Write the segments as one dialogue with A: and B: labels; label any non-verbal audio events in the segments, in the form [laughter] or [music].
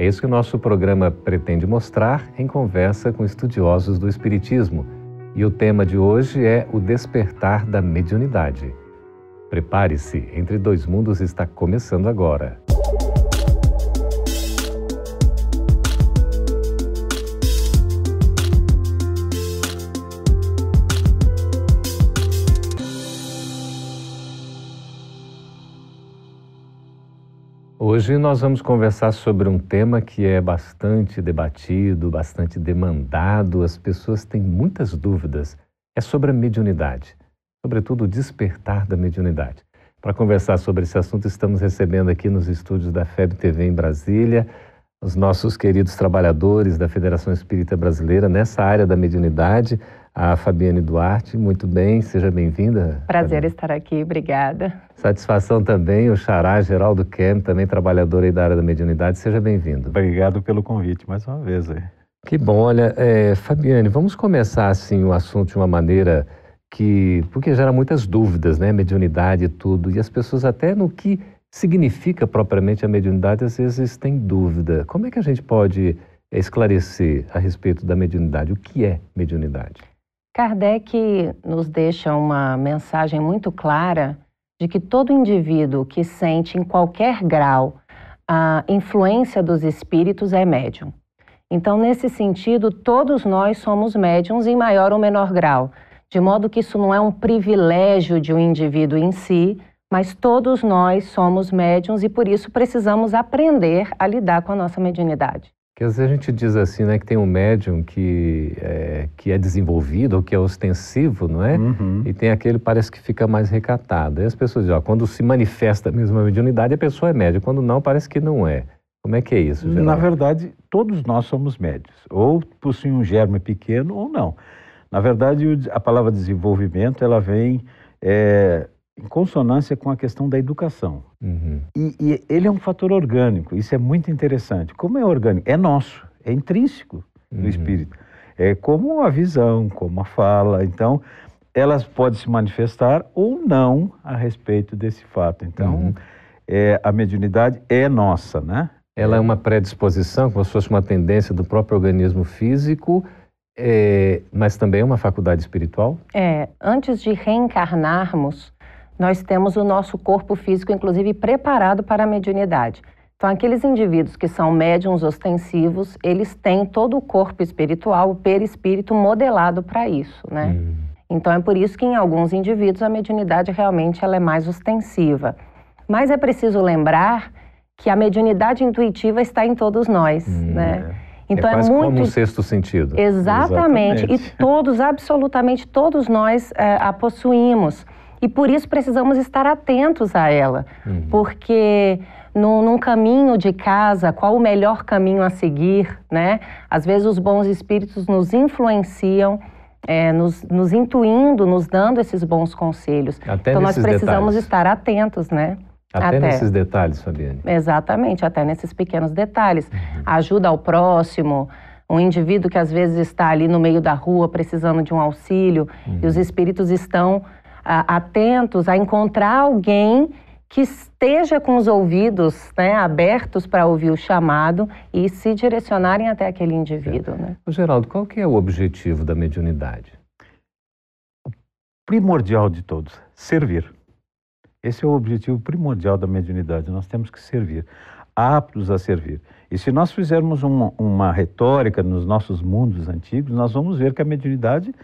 A: É isso que o nosso programa pretende mostrar em conversa com estudiosos do Espiritismo. E o tema de hoje é o despertar da mediunidade. Prepare-se, Entre Dois Mundos está começando agora. Hoje nós vamos conversar sobre um tema que é bastante debatido, bastante demandado, as pessoas têm muitas dúvidas. É sobre a mediunidade, sobretudo o despertar da mediunidade. Para conversar sobre esse assunto, estamos recebendo aqui nos estúdios da FEB TV em Brasília os nossos queridos trabalhadores da Federação Espírita Brasileira nessa área da mediunidade, a Fabiane Duarte. Muito bem, seja bem-vinda.
B: Prazer Fabiane. estar aqui, obrigada.
A: Satisfação também, o Xará Geraldo Kem, também trabalhador aí da área da mediunidade. Seja bem-vindo.
C: Obrigado pelo convite mais uma vez. Aí.
A: Que bom. Olha, é, Fabiane, vamos começar assim o assunto de uma maneira que... Porque gera muitas dúvidas, né? Mediunidade e tudo. E as pessoas até no que significa propriamente a mediunidade, às vezes têm dúvida. Como é que a gente pode esclarecer a respeito da mediunidade? O que é mediunidade?
B: Kardec nos deixa uma mensagem muito clara de que todo indivíduo que sente em qualquer grau a influência dos espíritos é médium. Então, nesse sentido, todos nós somos médiums em maior ou menor grau, de modo que isso não é um privilégio de um indivíduo em si, mas todos nós somos médiums e por isso precisamos aprender a lidar com a nossa mediunidade.
A: Que às vezes a gente diz assim, né, que tem um médium que é, que é desenvolvido ou que é ostensivo, não é? Uhum. E tem aquele que parece que fica mais recatado. E as pessoas dizem, ó, quando se manifesta mesmo a mediunidade, a pessoa é médium. Quando não, parece que não é. Como é que é isso, Geraldo?
C: Na verdade, todos nós somos médios. Ou possuem um germe pequeno ou não. Na verdade, a palavra desenvolvimento, ela vem... É, em consonância com a questão da educação. Uhum. E, e, ele é um fator orgânico, isso é muito interessante. Como é orgânico? É nosso, é intrínseco uhum. do espírito. É como a visão, como a fala. Então, elas podem se manifestar ou não a respeito desse fato. Então, uhum. é, a mediunidade é nossa, né?
A: Ela é uma predisposição, como se fosse uma tendência do próprio organismo físico, é, mas também é uma faculdade espiritual?
B: É, antes de reencarnarmos, nós temos o nosso corpo físico, inclusive, preparado para a mediunidade. Então, aqueles indivíduos que são médiums ostensivos, eles têm todo o corpo espiritual, o perispírito modelado para isso, né? Hum. Então, é por isso que em alguns indivíduos a mediunidade realmente ela é mais ostensiva. Mas é preciso lembrar que a mediunidade intuitiva está em todos nós, hum, né?
A: É. Então é, é muito como um sexto sentido.
B: Exatamente. Exatamente. E todos, absolutamente todos nós é, a possuímos. E por isso precisamos estar atentos a ela, uhum. porque num, num, caminho de casa, qual o melhor caminho a seguir, né? Às vezes os bons espíritos nos influenciam, é, nos, nos, intuindo, nos dando esses bons conselhos. Até então nós precisamos detalhes. estar atentos, né?
A: Até, até, nesses detalhes, Fabiane.
B: Exatamente, até nesses pequenos detalhes. Uhum. Ajuda ao próximo, um indivíduo que às vezes está ali no meio da rua precisando de um auxílio uhum. e os espíritos estão atentos a encontrar alguém que esteja com os ouvidos né, abertos para ouvir o chamado e se direcionarem até aquele indivíduo. Né?
A: Geraldo, qual que é o objetivo da mediunidade?
C: O primordial de todos, servir. Esse é o objetivo primordial da mediunidade. Nós temos que servir, aptos a servir. E se nós fizermos uma, uma retórica nos nossos mundos antigos, nós vamos ver que a mediunidade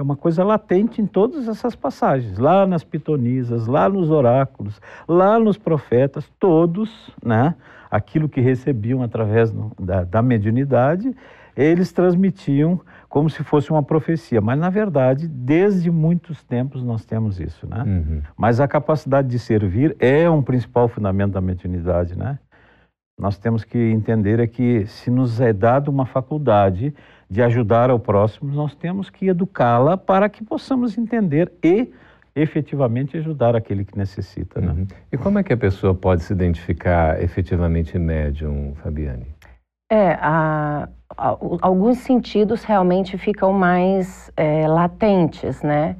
C: é uma coisa latente em todas essas passagens, lá nas pitonisas, lá nos oráculos, lá nos profetas, todos, né, aquilo que recebiam através da, da mediunidade, eles transmitiam como se fosse uma profecia, mas na verdade, desde muitos tempos nós temos isso, né? Uhum. Mas a capacidade de servir é um principal fundamento da mediunidade, né? Nós temos que entender é que se nos é dado uma faculdade de ajudar ao próximo, nós temos que educá-la para que possamos entender e efetivamente ajudar aquele que necessita. Né? Uhum.
A: E como é que a pessoa pode se identificar efetivamente médium, Fabiane?
B: É, a, a, alguns sentidos realmente ficam mais é, latentes, né?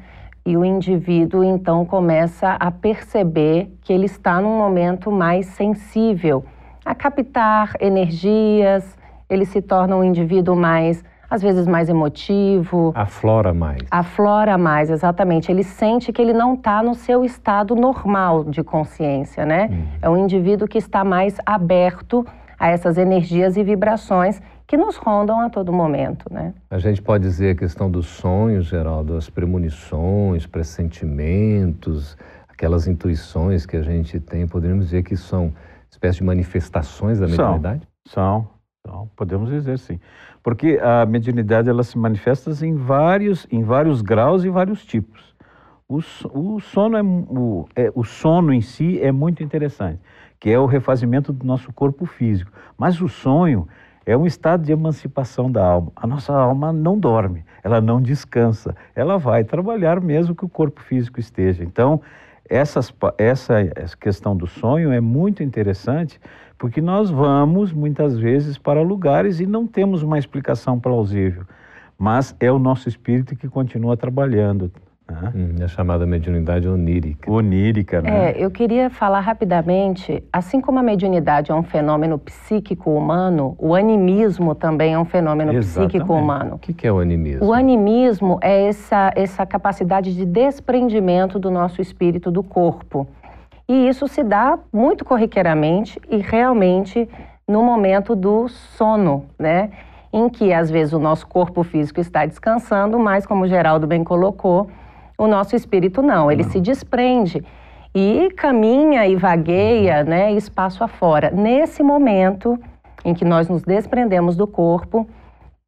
B: E o indivíduo então começa a perceber que ele está num momento mais sensível a captar energias, ele se torna um indivíduo mais às vezes mais emotivo.
A: Aflora mais.
B: Aflora mais, exatamente. Ele sente que ele não está no seu estado normal de consciência, né? Uhum. É um indivíduo que está mais aberto a essas energias e vibrações que nos rondam a todo momento, né?
A: A gente pode dizer a questão dos sonhos, Geraldo, as premonições, pressentimentos, aquelas intuições que a gente tem, poderíamos dizer que são espécies de manifestações da mediunidade?
C: São, são, podemos dizer sim. Porque a mediunidade ela se manifesta em vários, em vários graus e vários tipos. O, o, sono é, o, é, o sono em si é muito interessante, que é o refazimento do nosso corpo físico. Mas o sonho é um estado de emancipação da alma. A nossa alma não dorme, ela não descansa, ela vai trabalhar mesmo que o corpo físico esteja. Então, essas, essa, essa questão do sonho é muito interessante porque nós vamos muitas vezes para lugares e não temos uma explicação plausível, mas é o nosso espírito que continua trabalhando.
A: Hum, é chamada mediunidade onírica.
C: Onírica,
B: né? É, eu queria falar rapidamente, assim como a mediunidade é um fenômeno psíquico humano, o animismo também é um fenômeno Exatamente. psíquico humano. O
A: que é o animismo?
B: O animismo é essa, essa capacidade de desprendimento do nosso espírito do corpo. E isso se dá muito corriqueiramente e realmente no momento do sono, né? Em que às vezes o nosso corpo físico está descansando, mas como o Geraldo bem colocou, o nosso espírito não, ele não. se desprende e caminha e vagueia, né, espaço afora. Nesse momento em que nós nos desprendemos do corpo,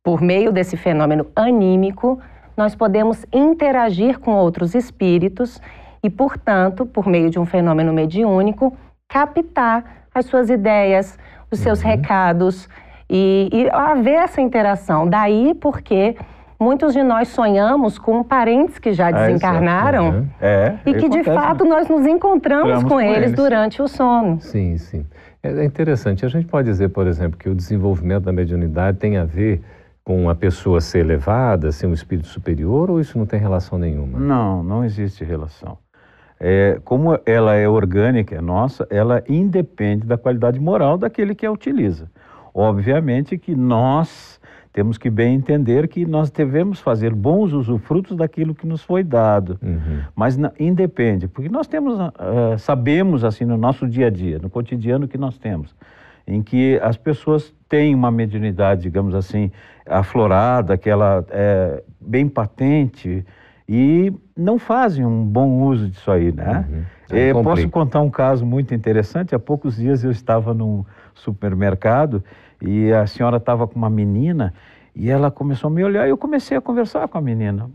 B: por meio desse fenômeno anímico, nós podemos interagir com outros espíritos e, portanto, por meio de um fenômeno mediúnico, captar as suas ideias, os seus uhum. recados e, e haver essa interação. Daí porque muitos de nós sonhamos com parentes que já ah, desencarnaram uhum. é, e que, de fato, nós nos encontramos com, com eles, eles durante o sono.
A: Sim, sim. É, é interessante. A gente pode dizer, por exemplo, que o desenvolvimento da mediunidade tem a ver com a pessoa ser elevada, ser um espírito superior, ou isso não tem relação nenhuma?
C: Não, não existe relação é, como ela é orgânica, é nossa, ela independe da qualidade moral daquele que a utiliza. Obviamente que nós temos que bem entender que nós devemos fazer bons usufrutos daquilo que nos foi dado, uhum. mas não, independe, porque nós temos, uh, sabemos assim no nosso dia a dia, no cotidiano que nós temos, em que as pessoas têm uma mediunidade, digamos assim, aflorada, que ela é bem patente, e não fazem um bom uso disso aí, né? Uhum. É, posso contar um caso muito interessante. Há poucos dias eu estava num supermercado e a senhora estava com uma menina e ela começou a me olhar e eu comecei a conversar com a menina.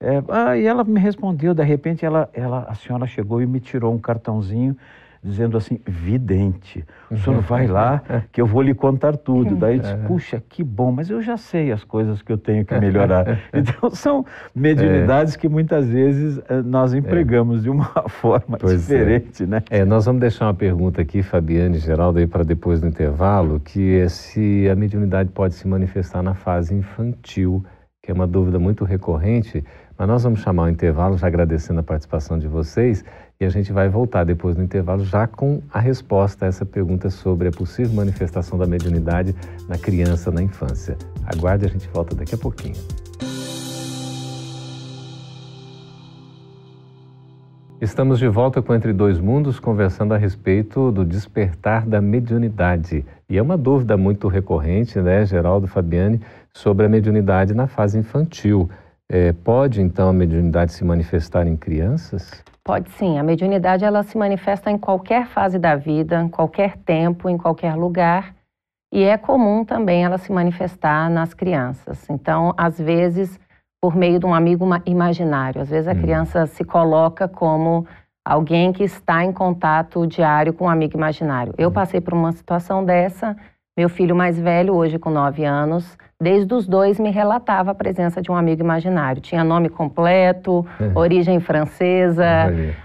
C: É, ah, e ela me respondeu, de repente ela, ela, a senhora chegou e me tirou um cartãozinho dizendo assim, vidente, o senhor [laughs] vai lá que eu vou lhe contar tudo. Daí disse, é. puxa, que bom, mas eu já sei as coisas que eu tenho que melhorar. [laughs] Então são mediunidades é. que muitas vezes eh, nós empregamos é. de uma [laughs] forma pois é. diferente, né?
A: É, nós vamos deixar uma pergunta aqui, Fabiane e Geraldo, aí para depois do intervalo, que é se a mediunidade pode se manifestar na fase infantil, que é uma dúvida muito recorrente, mas nós vamos chamar o intervalo, já agradecendo a participação de vocês, e a gente vai voltar depois no intervalo já com a resposta a essa pergunta sobre a possível manifestação da mediunidade na criança, na infância. Aguarde, a gente volta daqui a pouquinho. Estamos de volta com Entre Dois Mundos, conversando a respeito do despertar da mediunidade. E é uma dúvida muito recorrente, né, Geraldo Fabiani, sobre a mediunidade na fase infantil. É, pode, então, a mediunidade se manifestar em crianças?
B: Pode sim. A mediunidade ela se manifesta em qualquer fase da vida, em qualquer tempo, em qualquer lugar. E é comum também ela se manifestar nas crianças. Então, às vezes, por meio de um amigo imaginário. Às vezes a hum. criança se coloca como alguém que está em contato diário com um amigo imaginário. Eu hum. passei por uma situação dessa Meu filho mais velho, hoje com nove anos, desde os dois me relatava a presença de um amigo imaginário. Tinha nome completo, é. origem francesa,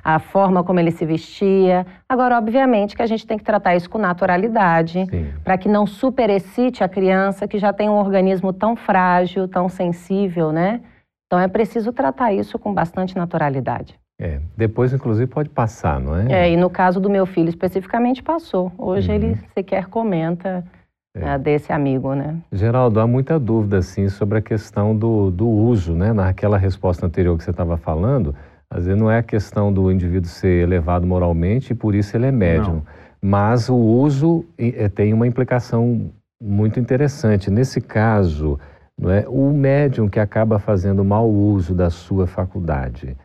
B: a forma como ele se vestia. Agora, obviamente, que a gente tem que tratar isso com naturalidade, para que não superexcite a criança que já tem um organismo tão frágil, tão sensível, né? Então é preciso tratar isso com bastante naturalidade.
A: É, depois, inclusive, pode passar, não é?
B: É, e no caso do meu filho especificamente passou. Hoje uhum. ele sequer comenta é. uh, desse amigo, né?
A: Geraldo, há muita dúvida, assim, sobre a questão do, do uso, né? Naquela resposta anterior que você estava falando, às vezes não é a questão do indivíduo ser elevado moralmente e por isso ele é médium. Não. Mas o uso é, tem uma implicação muito interessante. Nesse caso, não é? o médium que acaba fazendo mau uso da sua faculdade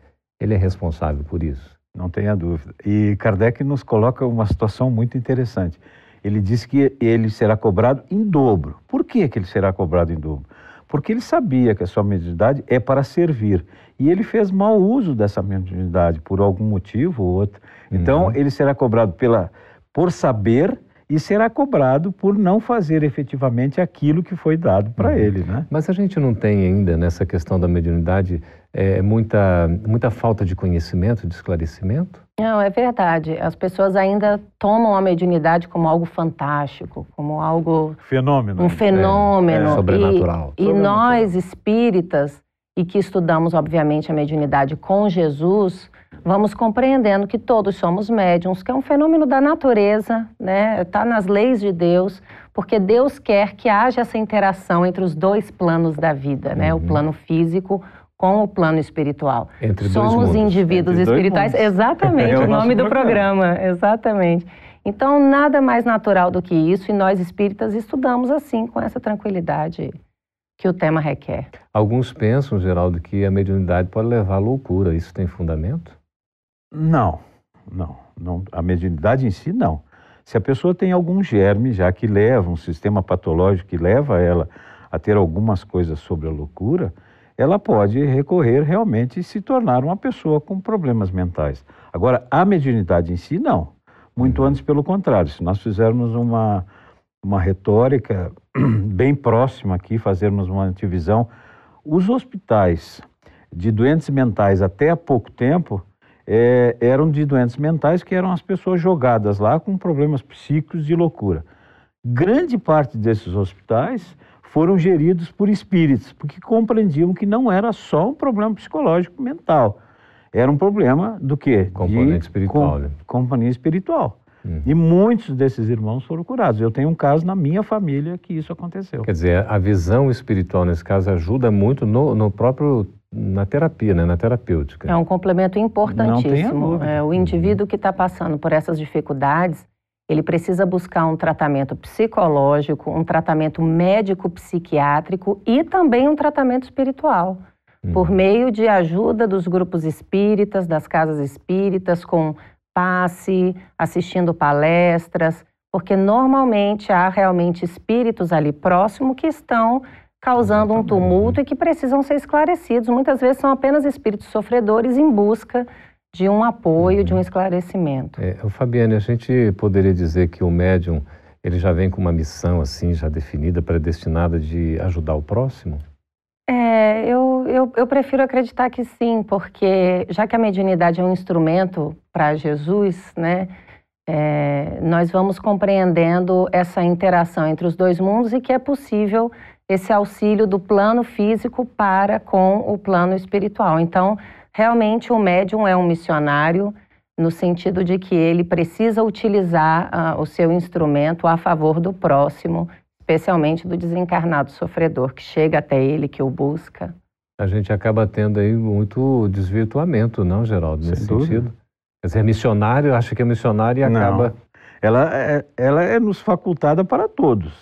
A: ele é responsável por isso.
C: Não tenha dúvida. E Kardec nos coloca uma situação muito interessante. Ele diz que ele será cobrado em dobro. Por que, que ele será cobrado em dobro? Porque ele sabia que a sua mediunidade é para servir. E ele fez mau uso dessa mediunidade por algum motivo ou outro. Então, uhum. ele será cobrado pela, por saber e será cobrado por não fazer efetivamente aquilo que foi dado para uhum. ele. Né?
A: Mas a gente não tem ainda, nessa questão da mediunidade, é, muita, muita falta de conhecimento, de esclarecimento?
B: Não, é verdade. As pessoas ainda tomam a mediunidade como algo fantástico, como algo.
C: Fenômeno.
B: Um fenômeno. É,
A: é. Sobrenatural.
B: E, e nós, espíritas, e que estudamos, obviamente, a mediunidade com Jesus, vamos compreendendo que todos somos médiums, que é um fenômeno da natureza, né? Está nas leis de Deus, porque Deus quer que haja essa interação entre os dois planos da vida, né? Uhum. O plano físico com o plano espiritual.
A: Entre
B: Somos indivíduos Entre espirituais. Exatamente, [laughs] é o, o nome do programa. programa. Exatamente. Então, nada mais natural do que isso, e nós espíritas estudamos assim, com essa tranquilidade que o tema requer.
A: Alguns pensam, Geraldo, que a mediunidade pode levar à loucura. Isso tem fundamento?
C: Não, não, não. A mediunidade em si, não. Se a pessoa tem algum germe já que leva, um sistema patológico que leva ela a ter algumas coisas sobre a loucura, ela pode recorrer realmente e se tornar uma pessoa com problemas mentais. Agora, a mediunidade em si, não. Muito uhum. antes, pelo contrário. Se nós fizermos uma, uma retórica [clears throat] bem próxima aqui, fazermos uma antivisão, os hospitais de doentes mentais até há pouco tempo é, eram de doentes mentais que eram as pessoas jogadas lá com problemas psíquicos de loucura. Grande parte desses hospitais foram geridos por espíritos, porque compreendiam que não era só um problema psicológico mental, era um problema do quê?
A: Componente De espiritual. Com,
C: né? Companhia espiritual. Uhum. E muitos desses irmãos foram curados. Eu tenho um caso na minha família que isso aconteceu.
A: Quer dizer, a visão espiritual nesse caso ajuda muito no, no próprio na terapia, né? na terapêutica.
B: É um complemento importantíssimo. É, o indivíduo que está passando por essas dificuldades, ele precisa buscar um tratamento psicológico, um tratamento médico-psiquiátrico e também um tratamento espiritual, uhum. por meio de ajuda dos grupos espíritas, das casas espíritas, com passe, assistindo palestras, porque normalmente há realmente espíritos ali próximo que estão causando um tumulto e que precisam ser esclarecidos. Muitas vezes são apenas espíritos sofredores em busca de um apoio, de um esclarecimento.
A: É, Fabiane, a gente poderia dizer que o médium ele já vem com uma missão assim já definida, predestinada de ajudar o próximo?
B: É, eu, eu, eu prefiro acreditar que sim, porque já que a mediunidade é um instrumento para Jesus, né, é, nós vamos compreendendo essa interação entre os dois mundos e que é possível esse auxílio do plano físico para com o plano espiritual. Então, Realmente, o médium é um missionário no sentido de que ele precisa utilizar uh, o seu instrumento a favor do próximo, especialmente do desencarnado sofredor que chega até ele, que o busca.
A: A gente acaba tendo aí muito desvirtuamento, não, Geraldo, nesse Sem sentido? Dúvida. Quer dizer, missionário, acha que é missionário e acaba... Não.
C: Ela é, ela é nos facultada para todos.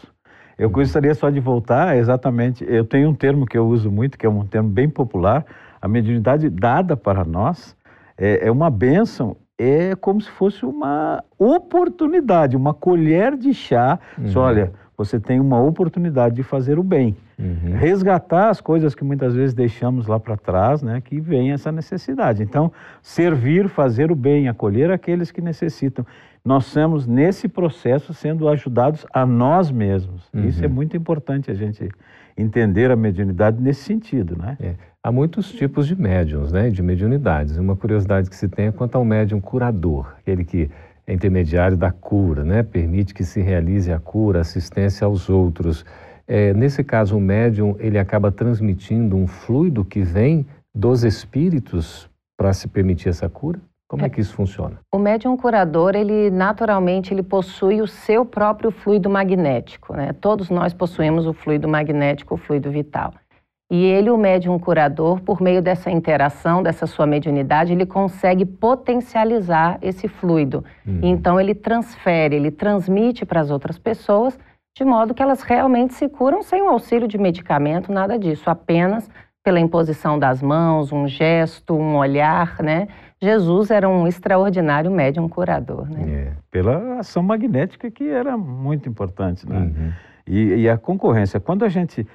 C: Eu gostaria só de voltar exatamente, eu tenho um termo que eu uso muito, que é um termo bem popular, a mediunidade dada para nós é, é uma bênção, é como se fosse uma oportunidade, uma colher de chá. Uhum. olha, você tem uma oportunidade de fazer o bem. Uhum. Resgatar as coisas que muitas vezes deixamos lá para trás, né, que vem essa necessidade. Então, servir, fazer o bem, acolher aqueles que necessitam, nós estamos nesse processo sendo ajudados a nós mesmos. Uhum. Isso é muito importante a gente entender a mediunidade nesse sentido, né?
A: É. Há muitos tipos de médiums, né, de mediunidades. Uma curiosidade que se tem é quanto ao médium curador, aquele que é intermediário da cura, né, permite que se realize a cura, assistência aos outros. É, nesse caso, o médium ele acaba transmitindo um fluido que vem dos espíritos para se permitir essa cura? Como é, é que isso funciona?
B: O médium curador, ele naturalmente ele possui o seu próprio fluido magnético, né? Todos nós possuímos o fluido magnético, o fluido vital. E ele, o médium curador, por meio dessa interação, dessa sua mediunidade, ele consegue potencializar esse fluido. Uhum. Então, ele transfere, ele transmite para as outras pessoas, de modo que elas realmente se curam sem o auxílio de medicamento, nada disso, apenas pela imposição das mãos, um gesto, um olhar, né? Jesus era um extraordinário médium curador, né?
C: É, pela ação magnética que era muito importante, né? Uhum. E, e a concorrência, quando a gente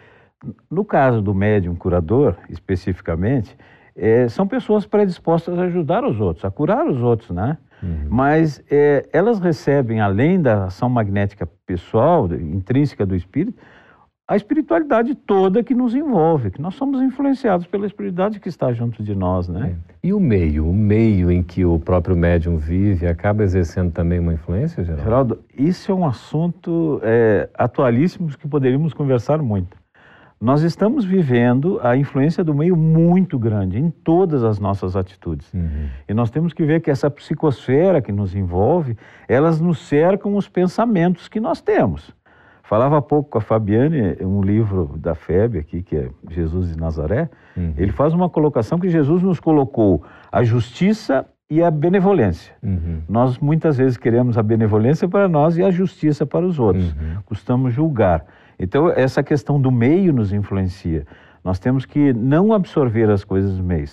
C: no caso do médium curador, especificamente, é, são pessoas predispostas a ajudar os outros, a curar os outros, né? Uhum. Mas é, elas recebem, além da ação magnética pessoal, intrínseca do espírito, a espiritualidade toda que nos envolve, que nós somos influenciados pela espiritualidade que está junto de nós, né?
A: É. E o meio, o meio em que o próprio médium vive, acaba exercendo também uma influência, Geraldo?
C: Geraldo, isso é um assunto é, atualíssimo que poderíamos conversar muito. Nós estamos vivendo a influência do meio muito grande em todas as nossas atitudes. Uhum. E nós temos que ver que essa psicosfera que nos envolve, elas nos cercam os pensamentos que nós temos. Falava há pouco com a Fabiane, um livro da FEB aqui, que é Jesus de Nazaré, uhum. ele faz uma colocação que Jesus nos colocou a justiça e a benevolência. Uhum. Nós muitas vezes queremos a benevolência para nós e a justiça para os outros. Uhum. Costumamos julgar. Então, essa questão do meio nos influencia. Nós temos que não absorver as coisas do meio,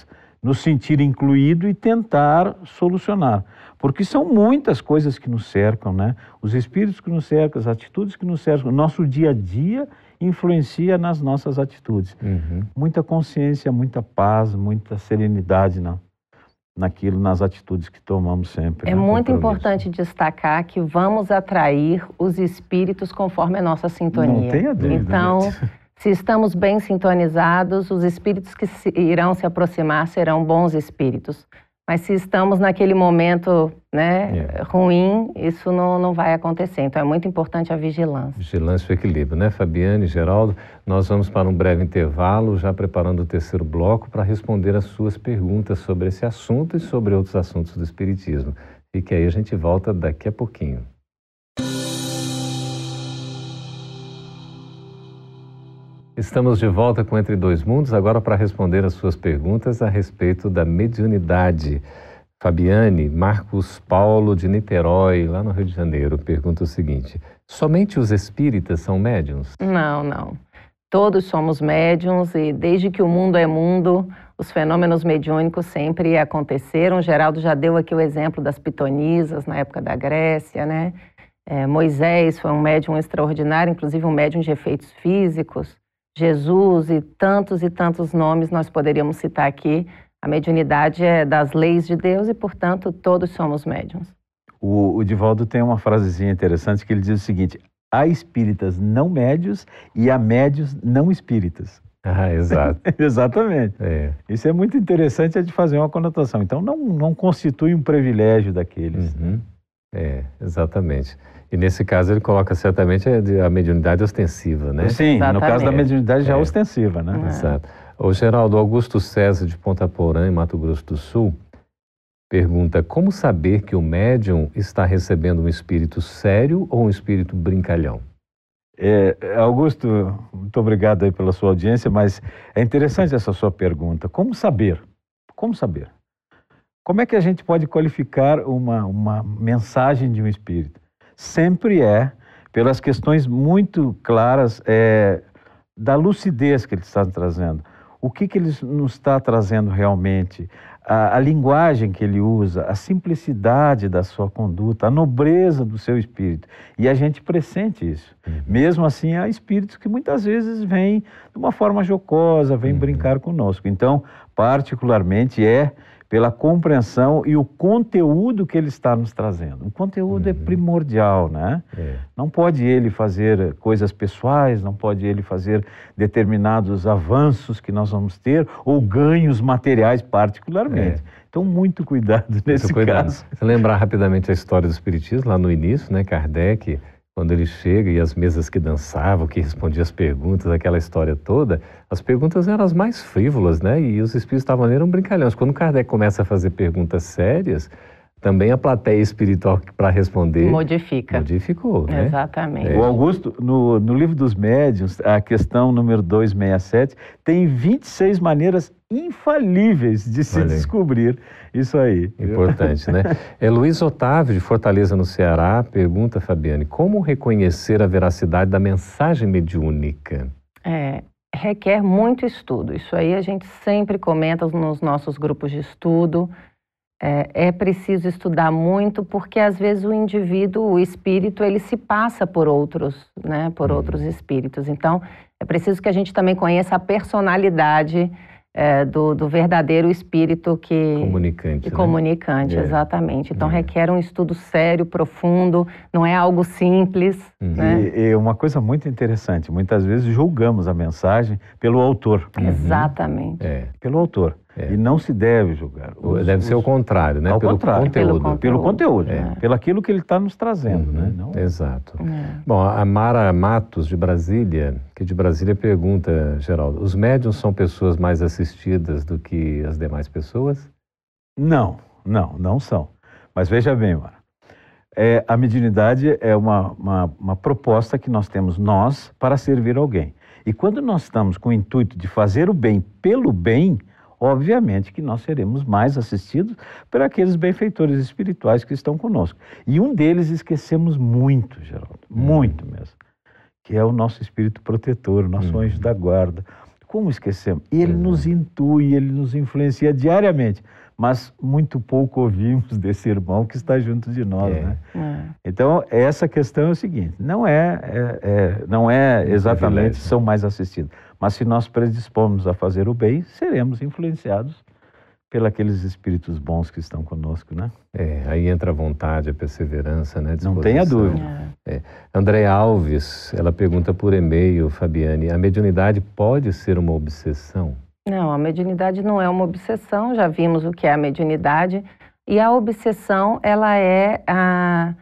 C: nos sentir incluído e tentar solucionar. Porque são muitas coisas que nos cercam, né? Os espíritos que nos cercam, as atitudes que nos cercam, o nosso dia a dia influencia nas nossas atitudes. Uhum. Muita consciência, muita paz, muita serenidade, não? naquilo, nas atitudes que tomamos sempre.
B: É né? muito importante destacar que vamos atrair os espíritos conforme a nossa sintonia.
C: Não tenha dúvida.
B: Então, se estamos bem sintonizados, os espíritos que se, irão se aproximar serão bons espíritos. Mas se estamos naquele momento né, é. ruim, isso não, não vai acontecer. Então é muito importante a vigilância.
A: Vigilância e equilíbrio, né, Fabiane, Geraldo? Nós vamos para um breve intervalo, já preparando o terceiro bloco para responder as suas perguntas sobre esse assunto e sobre outros assuntos do Espiritismo. Fique aí, a gente volta daqui a pouquinho. Estamos de volta com Entre Dois Mundos, agora para responder as suas perguntas a respeito da mediunidade. Fabiane Marcos Paulo de Niterói, lá no Rio de Janeiro, pergunta o seguinte: somente os espíritas são médiums?
B: Não, não. Todos somos médiums e desde que o mundo é mundo, os fenômenos mediúnicos sempre aconteceram. Geraldo já deu aqui o exemplo das pitonisas na época da Grécia, né? É, Moisés foi um médium extraordinário, inclusive um médium de efeitos físicos. Jesus e tantos e tantos nomes nós poderíamos citar aqui. A mediunidade é das leis de Deus e, portanto, todos somos médiums.
C: O, o Divaldo tem uma frasezinha interessante que ele diz o seguinte: há espíritas não médios e há médios não espíritas. [laughs]
A: Ah, exato. [laughs]
C: Exatamente. É. Isso é muito interessante é de fazer uma conotação. Então, não, não constitui um privilégio daqueles. Uhum.
A: É, exatamente. E nesse caso ele coloca certamente a, mediunidade ostensiva, né?
C: Sim, Exatamente. no caso da mediunidade já é. ostensiva, né?
A: É. Exato. O Geraldo Augusto César de Ponta Porã, em Mato Grosso do Sul, pergunta como saber que o médium está recebendo um espírito sério ou um espírito brincalhão?
C: É, Augusto, muito obrigado aí pela sua audiência, mas é interessante essa sua pergunta. Como saber? Como saber? Como é que a gente pode qualificar uma, uma mensagem de um espírito? sempre é pelas questões muito claras é, da lucidez que ele está trazendo. O que, que ele nos está trazendo realmente? A, a, linguagem que ele usa, a simplicidade da sua conduta, a nobreza do seu espírito. E a gente pressente isso. Uhum. Mesmo assim, há espíritos que muitas vezes vêm de uma forma jocosa, vêm uhum. brincar conosco. Então, particularmente, é pela compreensão e o conteúdo que ele está nos trazendo. O conteúdo é
A: Uhum.
C: primordial, né?
A: É.
C: Não pode ele fazer coisas pessoais, não pode ele fazer determinados avanços que nós vamos ter ou ganhos materiais particularmente. Então, muito cuidado nesse
A: Muito cuidado.
C: caso.
A: Você lembrar rapidamente a história do Espiritismo, lá no início, né? Kardec, quando ele chega e as mesas que dançavam, que respondia as perguntas, aquela história toda, as perguntas eram as mais frívolas, né? E os espíritos estavam ali, eram brincalhões. Quando Kardec começa a fazer perguntas sérias, também a plateia espiritual para responder
B: Modifica.
A: modificou, né?
B: Exatamente.
C: O Augusto, no, no livro dos médiuns, a questão número 267, tem 26 maneiras infalíveis de se descobrir isso aí.
A: Importante, né? [laughs] É Luiz Otávio, de Fortaleza, no Ceará, pergunta, Fabiane, como reconhecer a veracidade da mensagem mediúnica?
B: É, requer muito estudo. Isso aí a gente sempre comenta nos nossos grupos de estudo. É, é preciso estudar muito porque às vezes o indivíduo, o espírito, ele se passa por outros, né? Por
A: Uhum.
B: outros espíritos. Então é preciso que a gente também conheça a personalidade é, do, do verdadeiro espírito que
A: Comunicante, né?
B: comunicante,
A: É.
B: exatamente. Então
A: É.
B: requer um estudo sério, profundo. Não é algo simples,
A: Uhum.
B: né?
C: E, e uma coisa muito interessante, muitas vezes julgamos a mensagem pelo autor,
B: Exatamente.
A: É,
C: pelo autor,
A: É.
C: e não se deve julgar. Os-
A: deve ser o
C: os-
A: contrário, né?
C: Ao
A: pelo
C: contrário.
A: conteúdo.
B: Pelo
C: pelo conteúdo,
B: É.
C: pelo aquilo que ele está nos trazendo,
A: Uhum,
C: né? Não-
A: Exato.
B: É.
A: Bom, a Mara Matos, de Brasília, que de Brasília pergunta, Geraldo, os médiums são pessoas mais assistidas do que as demais pessoas?
C: Não, não, não são. Mas veja bem, Mara. É, a mediunidade é uma, uma, uma proposta que nós temos nós para servir alguém. E quando nós estamos com o intuito de fazer o bem pelo bem, obviamente que nós seremos mais assistidos por aqueles benfeitores espirituais que estão conosco. E um deles esquecemos muito, Geraldo, muito mesmo, que é o nosso espírito protetor, o nosso
A: Uhum.
C: anjo da guarda. Como esquecemos? Ele
A: Uhum.
C: nos intui, ele nos influencia diariamente, mas muito pouco ouvimos desse irmão que está junto de nós,
A: É.
C: né?
B: É.
C: Então, essa questão é o seguinte: não é, é- é- não é exatamente são mais assistidos, mas se nós predispomos a fazer o bem, seremos influenciados pelos espíritos bons que estão conosco, né?
A: É, aí entra a vontade, a perseverança, né? a
C: Não tenha dúvida.
B: É.
A: André Alves, ela pergunta por e-mail, Fabiane, a mediunidade pode ser uma obsessão?
B: Não, a mediunidade não é uma obsessão, já vimos o que é a mediunidade. E a obsessão, ela é a,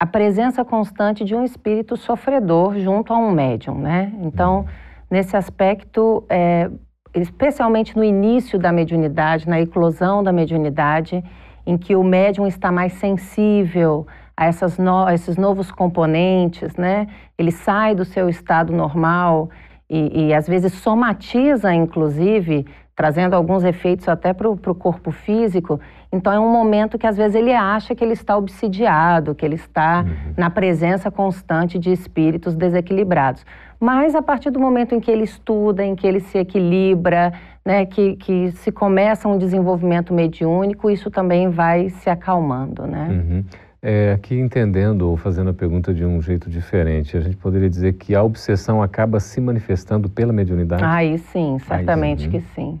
B: a presença constante de um espírito sofredor junto a um médium, né? Então, nesse aspecto, é, especialmente no início da mediunidade, na eclosão da mediunidade, em que o médium está mais sensível a essas no- a esses novos componentes, né? Ele sai do seu estado normal e, e às vezes somatiza, inclusive, trazendo alguns efeitos até para o corpo físico. Então é um momento que às vezes ele acha que ele está obsidiado, que ele está na presença constante de espíritos desequilibrados. Mas a partir do momento em que ele estuda, em que ele se equilibra, né, que, que se começa um desenvolvimento mediúnico, isso também vai se acalmando, né?
A: Uhum. É, aqui entendendo ou fazendo a pergunta de um jeito diferente, a gente poderia dizer que a obsessão acaba se manifestando pela mediunidade?
B: Aí sim, certamente
A: sim.
B: que sim.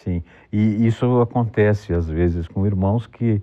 C: Sim, e isso acontece às vezes com irmãos que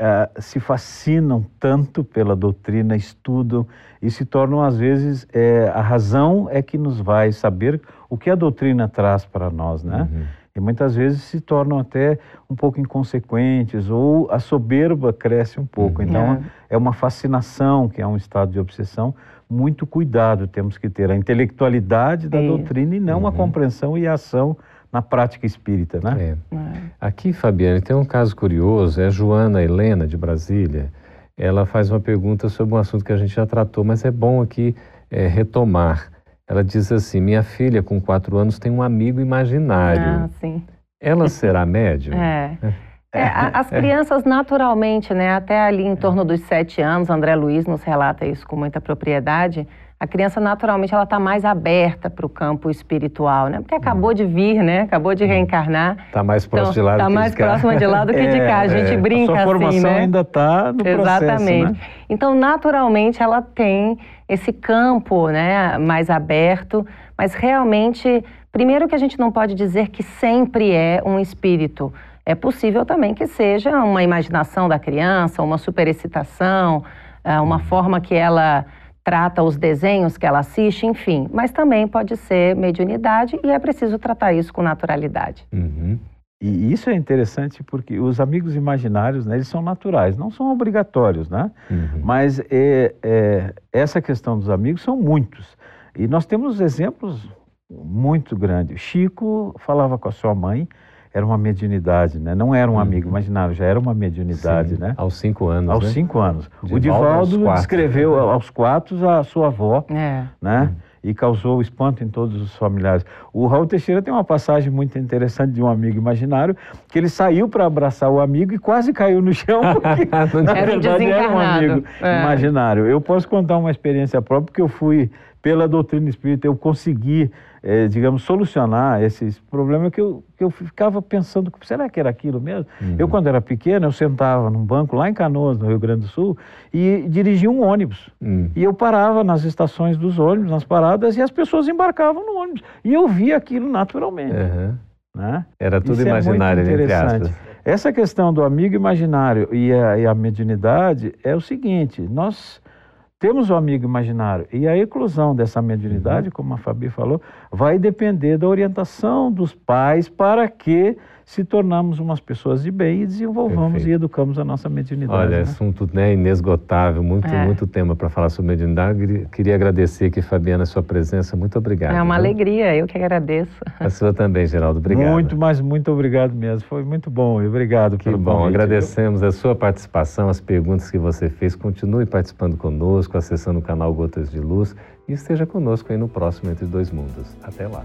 C: ah, se fascinam tanto pela doutrina, estudam e se tornam às vezes eh, a razão é que nos vai saber o que a doutrina traz para nós, né?
A: Uhum.
C: E muitas vezes se tornam até um pouco inconsequentes ou a soberba cresce um pouco.
A: Uhum.
C: Então é uma fascinação, que é um estado de obsessão. Muito cuidado temos que ter a intelectualidade da
B: Isso.
C: doutrina e não a
A: Uhum.
C: compreensão e a ação na prática espírita, né?
A: É.
B: É.
A: Aqui, Fabiane, tem um caso curioso, é a Joana Helena, de Brasília. Ela faz uma pergunta sobre um assunto que a gente já tratou, mas é bom aqui é, retomar. Ela diz assim: Minha filha, com quatro anos, tem um amigo
B: Ah,
A: imaginário.
B: sim.
A: Ela será médium?
B: É. [laughs] É, as crianças naturalmente, né, até ali em torno dos sete anos, André Luiz nos relata isso com muita propriedade, a criança naturalmente ela está mais aberta para o campo espiritual, né? Porque acabou de vir, né? Acabou de reencarnar.
A: Está mais próximo de lá do
B: Está
A: que
B: mais
A: de cá.
B: próxima de lá do que de [laughs]
C: É,
B: cá. A gente
C: é.
B: brinca
C: a sua formação
B: assim, né?
C: ainda está no processo,
B: Exatamente.
C: né?
B: Então, naturalmente, ela tem esse campo né, mais aberto, mas realmente, primeiro que a gente não pode dizer que sempre é um espírito. É possível também que seja uma imaginação da criança, uma superexcitação, ah, uma forma que ela trata os desenhos que ela assiste, enfim. Mas também pode ser mediunidade e é preciso tratar isso com naturalidade.
C: Uhum. E isso é interessante porque os amigos imaginários, né, eles são naturais, não são obrigatórios, né? Uhum. Mas é, é, essa questão dos amigos são muitos. E nós temos exemplos muito grandes. Chico falava com a sua mãe, era uma mediunidade, né? Não era um uhum. amigo imaginário, já era uma mediunidade, Sim, né?
A: Aos cinco anos,
C: Aos
A: né?
C: cinco anos. Divaldo o Divaldo descreveu aos quatro a sua avó, é. né? Uhum e causou espanto em todos os familiares. O Raul Teixeira tem uma passagem muito interessante de um amigo imaginário, que ele saiu para abraçar o amigo e quase caiu no chão, [laughs] porque na era verdade um era um amigo é. imaginário. Eu posso contar uma experiência própria, porque eu fui pela doutrina espírita, eu consegui, é, digamos, solucionar esses problemas que eu, que eu ficava pensando, será que era aquilo mesmo? Uhum. Eu, quando era pequeno, eu sentava num banco lá em Canoas, no Rio Grande do Sul, e dirigia um ônibus. Uhum. E eu parava nas estações dos ônibus, nas paradas, e as pessoas embarcavam no ônibus. E eu via aquilo naturalmente. Uhum. Né?
A: Era tudo Isso é imaginário, é entre aspas.
C: Essa questão do amigo imaginário e a, e a mediunidade é o seguinte, nós temos o um amigo imaginário. E a eclosão dessa mediunidade, uhum. como a Fabi falou, vai depender da orientação dos pais para que se tornamos umas pessoas de bem e desenvolvamos Perfeito. e educamos a nossa mediunidade.
A: Olha, né? assunto né, inesgotável, muito, é. muito tema para falar sobre mediunidade. Queria agradecer aqui, Fabiana, a sua presença. Muito obrigado.
B: É uma viu? alegria, eu que agradeço.
A: A sua também, Geraldo. Obrigado.
C: Muito, mas muito obrigado mesmo. Foi muito bom. Obrigado
A: que bom. Convite, Agradecemos viu? a sua participação, as perguntas que você fez. Continue participando conosco, acessando o canal Gotas de Luz e esteja conosco aí no próximo Entre Dois Mundos. Até lá.